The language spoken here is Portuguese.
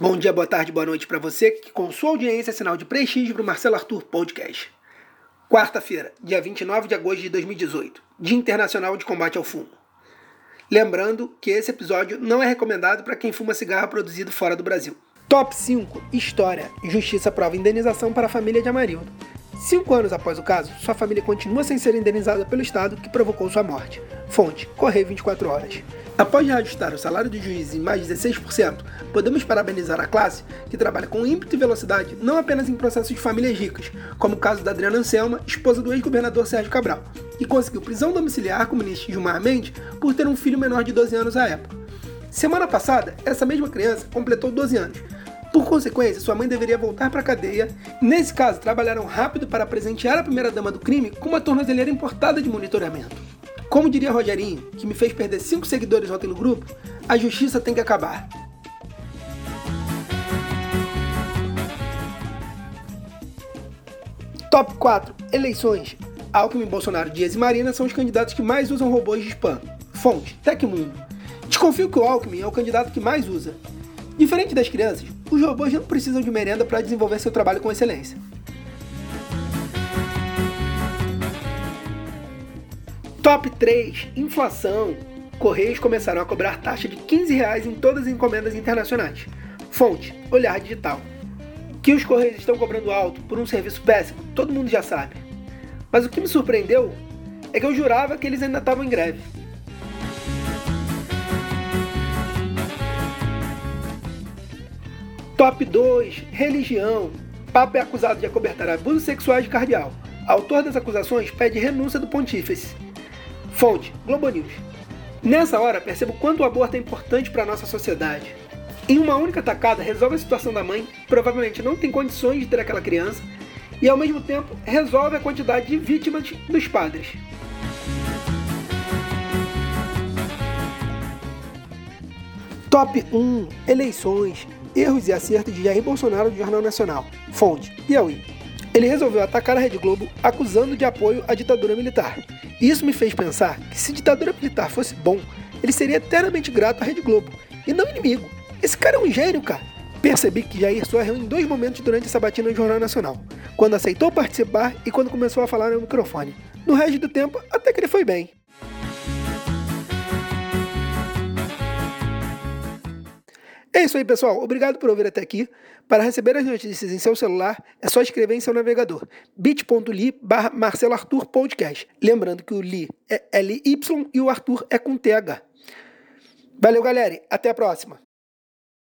Bom dia, boa tarde, boa noite para você que com sua audiência é sinal de prestígio para o Marcelo Arthur Podcast. Quarta-feira, dia 29 de agosto de 2018, Dia Internacional de Combate ao Fumo. Lembrando que esse episódio não é recomendado para quem fuma cigarro produzido fora do Brasil. Top 5 História. Justiça prova indenização para a família de Amarildo. Cinco anos após o caso, sua família continua sem ser indenizada pelo Estado que provocou sua morte. Fonte: Correio 24 Horas. Após reajustar o salário do juiz em mais de 16%, podemos parabenizar a classe, que trabalha com ímpeto e velocidade não apenas em processos de famílias ricas, como o caso da Adriana Anselma, esposa do ex-governador Sérgio Cabral, e conseguiu prisão domiciliar com o ministro Gilmar Mendes por ter um filho menor de 12 anos à época. Semana passada, essa mesma criança completou 12 anos. Por consequência, sua mãe deveria voltar para a cadeia. Nesse caso, trabalharam rápido para presentear a primeira-dama do crime com uma tornozeleira importada de monitoramento. Como diria Rogerinho, que me fez perder 5 seguidores ontem no grupo, a justiça tem que acabar. Top 4 Eleições. Alckmin, Bolsonaro, Dias e Marina são os candidatos que mais usam robôs de spam. Fonte: Tecmundo. Desconfio que o Alckmin é o candidato que mais usa. Diferente das crianças, os robôs não precisam de merenda para desenvolver seu trabalho com excelência. Top 3: Inflação. Correios começaram a cobrar taxa de 15 reais em todas as encomendas internacionais. Fonte: Olhar Digital. Que os Correios estão cobrando alto por um serviço péssimo, todo mundo já sabe. Mas o que me surpreendeu é que eu jurava que eles ainda estavam em greve. Top 2: Religião. Papa é acusado de acobertar abusos sexuais de cardeal. Autor das acusações pede renúncia do pontífice. Fonte: Globo News. Nessa hora, percebo quanto o aborto é importante para a nossa sociedade. Em uma única tacada, resolve a situação da mãe, provavelmente não tem condições de ter aquela criança, e ao mesmo tempo resolve a quantidade de vítimas dos padres. Top 1 Eleições Erros e acertos de Jair Bolsonaro do Jornal Nacional. Fonte: Piauí. Ele resolveu atacar a Rede Globo acusando de apoio à ditadura militar. Isso me fez pensar que se ditadura militar fosse bom, ele seria eternamente grato à Rede Globo, e não inimigo. Esse cara é um gênio, cara. Percebi que Jair só errou em dois momentos durante essa batina no Jornal Nacional. Quando aceitou participar e quando começou a falar no microfone. No resto do tempo, até que ele foi bem. É isso aí, pessoal. Obrigado por ouvir até aqui. Para receber as notícias em seu celular, é só escrever em seu navegador bit.ly barra Marcelo Arthur Podcast. Lembrando que o Li é L-Y e o Arthur é com TH. Valeu, galera. Até a próxima.